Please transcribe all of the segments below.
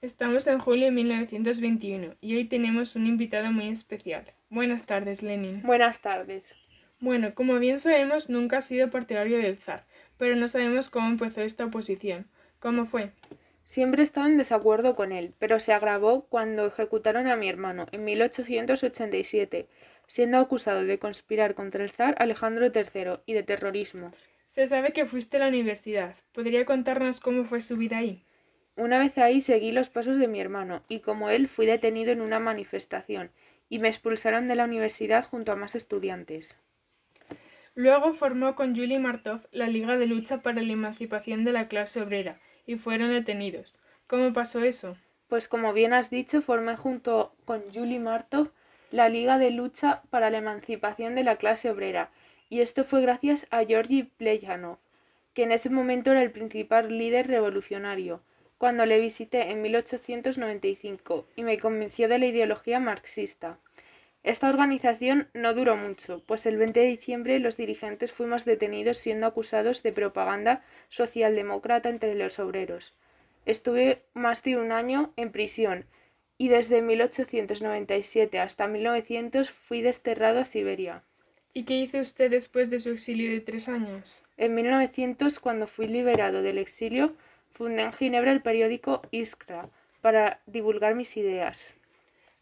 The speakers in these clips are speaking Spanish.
Estamos en julio de 1921 y hoy tenemos un invitado muy especial. Buenas tardes, Lenin. Buenas tardes. Bueno, como bien sabemos, nunca ha sido partidario del zar, pero no sabemos cómo empezó esta oposición. ¿Cómo fue? Siempre he estado en desacuerdo con él, pero se agravó cuando ejecutaron a mi hermano en 1887, siendo acusado de conspirar contra el zar Alejandro III y de terrorismo. Se sabe que fuiste a la universidad. ¿Podría contarnos cómo fue su vida ahí? Una vez ahí seguí los pasos de mi hermano y como él fui detenido en una manifestación y me expulsaron de la universidad junto a más estudiantes. Luego formó con Julie Martov la Liga de Lucha para la Emancipación de la Clase Obrera y fueron detenidos. ¿Cómo pasó eso? Pues como bien has dicho, formé junto con Julie Martov la Liga de Lucha para la Emancipación de la Clase Obrera y esto fue gracias a Georgi Plejanov, que en ese momento era el principal líder revolucionario cuando le visité en 1895 y me convenció de la ideología marxista. Esta organización no duró mucho, pues el 20 de diciembre los dirigentes fuimos detenidos siendo acusados de propaganda socialdemócrata entre los obreros. Estuve más de un año en prisión y desde 1897 hasta 1900 fui desterrado a Siberia. ¿Y qué hizo usted después de su exilio de tres años? En 1900, cuando fui liberado del exilio, Fundé en Ginebra el periódico Iskra para divulgar mis ideas.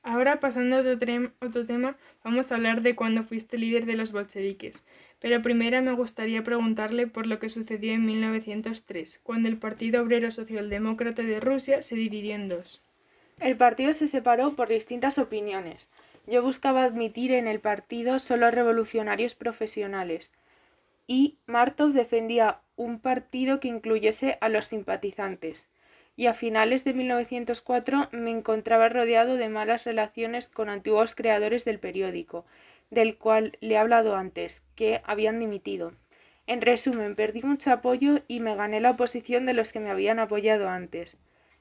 Ahora, pasando a otro, tema, vamos a hablar de cuando fuiste líder de los bolcheviques. Pero primero me gustaría preguntarle por lo que sucedió en 1903, cuando el Partido Obrero Socialdemócrata de Rusia se dividió en dos. El partido se separó por distintas opiniones. Yo buscaba admitir en el partido solo revolucionarios profesionales, y Martov defendía un partido que incluyese a los simpatizantes, y a finales de 1904 me encontraba rodeado de malas relaciones con antiguos creadores del periódico, del cual le he hablado antes, que habían dimitido. En resumen, perdí mucho apoyo y me gané la oposición de los que me habían apoyado antes.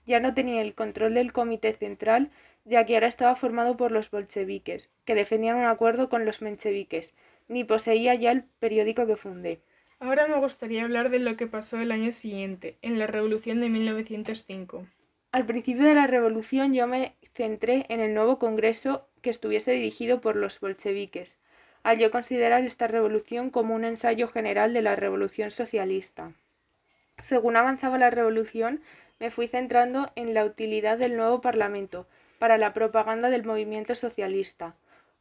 Ya no tenía el control del comité central, ya que ahora estaba formado por los bolcheviques, que defendían un acuerdo con los mencheviques, ni poseía ya el periódico que fundé. Ahora me gustaría hablar de lo que pasó el año siguiente, en la Revolución de 1905. Al principio de la Revolución yo me centré en el nuevo Congreso que estuviese dirigido por los bolcheviques, al yo considerar esta revolución como un ensayo general de la Revolución Socialista. Según avanzaba la Revolución, me fui centrando en la utilidad del nuevo Parlamento para la propaganda del movimiento socialista,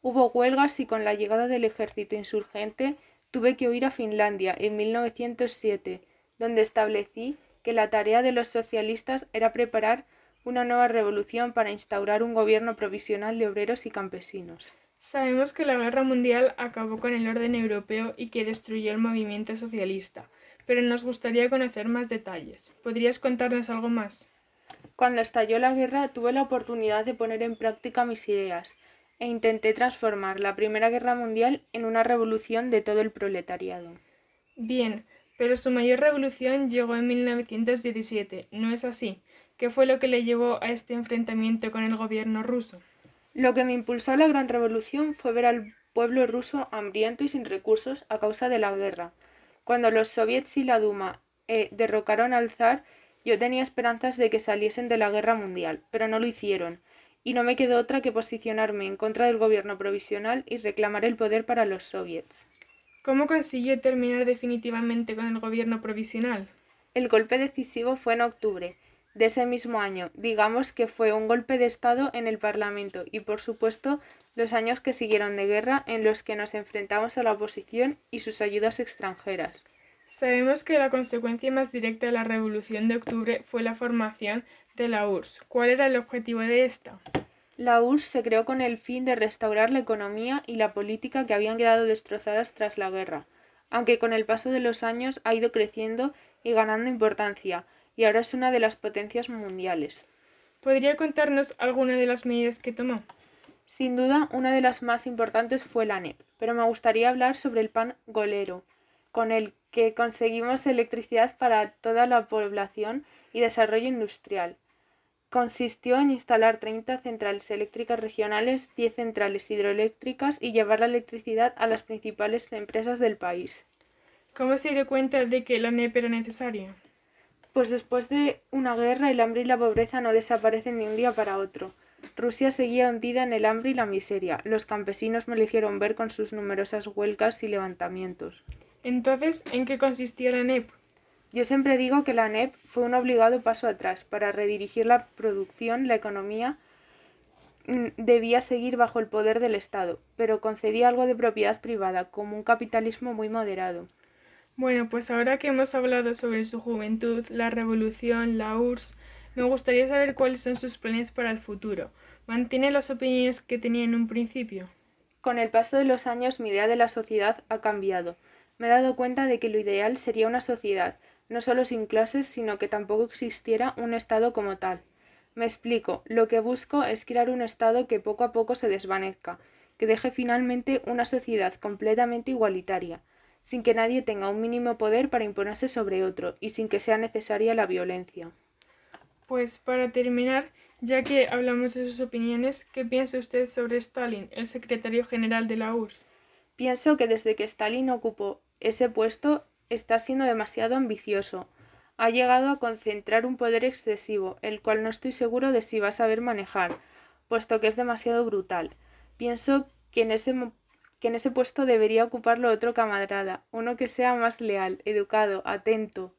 Hubo huelgas y con la llegada del ejército insurgente tuve que huir a Finlandia en 1907, donde establecí que la tarea de los socialistas era preparar una nueva revolución para instaurar un gobierno provisional de obreros y campesinos. Sabemos que la guerra mundial acabó con el orden europeo y que destruyó el movimiento socialista, pero nos gustaría conocer más detalles. ¿Podrías contarnos algo más? Cuando estalló la guerra tuve la oportunidad de poner en práctica mis ideas, e intenté transformar la Primera Guerra Mundial en una revolución de todo el proletariado. Bien, pero su mayor revolución llegó en 1917, ¿no es así? ¿Qué fue lo que le llevó a este enfrentamiento con el gobierno ruso? Lo que me impulsó a la gran revolución fue ver al pueblo ruso hambriento y sin recursos a causa de la guerra. Cuando los soviets y la Duma eh, derrocaron al zar, yo tenía esperanzas de que saliesen de la guerra mundial, pero no lo hicieron y no me quedó otra que posicionarme en contra del gobierno provisional y reclamar el poder para los soviets. ¿Cómo consiguió terminar definitivamente con el gobierno provisional? El golpe decisivo fue en octubre de ese mismo año. Digamos que fue un golpe de Estado en el Parlamento y, por supuesto, los años que siguieron de guerra en los que nos enfrentamos a la oposición y sus ayudas extranjeras. Sabemos que la consecuencia más directa de la Revolución de Octubre fue la formación de la URSS. ¿Cuál era el objetivo de esta? La URSS se creó con el fin de restaurar la economía y la política que habían quedado destrozadas tras la guerra, aunque con el paso de los años ha ido creciendo y ganando importancia, y ahora es una de las potencias mundiales. ¿Podría contarnos alguna de las medidas que tomó? Sin duda, una de las más importantes fue la NEP, pero me gustaría hablar sobre el pan golero, con el que conseguimos electricidad para toda la población y desarrollo industrial. Consistió en instalar 30 centrales eléctricas regionales, 10 centrales hidroeléctricas y llevar la electricidad a las principales empresas del país. ¿Cómo se dio cuenta de que la NEP era necesaria? Pues después de una guerra el hambre y la pobreza no desaparecen de un día para otro. Rusia seguía hundida en el hambre y la miseria. Los campesinos me lo hicieron ver con sus numerosas huelgas y levantamientos. Entonces, ¿en qué consistía la NEP? Yo siempre digo que la NEP fue un obligado paso atrás para redirigir la producción, la economía mm, debía seguir bajo el poder del Estado, pero concedía algo de propiedad privada, como un capitalismo muy moderado. Bueno, pues ahora que hemos hablado sobre su juventud, la revolución, la URSS, me gustaría saber cuáles son sus planes para el futuro. ¿Mantiene las opiniones que tenía en un principio? Con el paso de los años mi idea de la sociedad ha cambiado. Me he dado cuenta de que lo ideal sería una sociedad, no solo sin clases, sino que tampoco existiera un Estado como tal. Me explico, lo que busco es crear un Estado que poco a poco se desvanezca, que deje finalmente una sociedad completamente igualitaria, sin que nadie tenga un mínimo poder para imponerse sobre otro y sin que sea necesaria la violencia. Pues para terminar, ya que hablamos de sus opiniones, ¿qué piensa usted sobre Stalin, el secretario general de la URSS? Pienso que desde que Stalin ocupó ese puesto está siendo demasiado ambicioso. Ha llegado a concentrar un poder excesivo, el cual no estoy seguro de si va a saber manejar, puesto que es demasiado brutal. Pienso que en ese, que en ese puesto debería ocuparlo otro camarada, uno que sea más leal, educado, atento.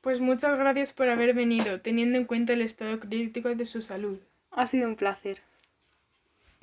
Pues muchas gracias por haber venido, teniendo en cuenta el estado crítico de su salud. Ha sido un placer.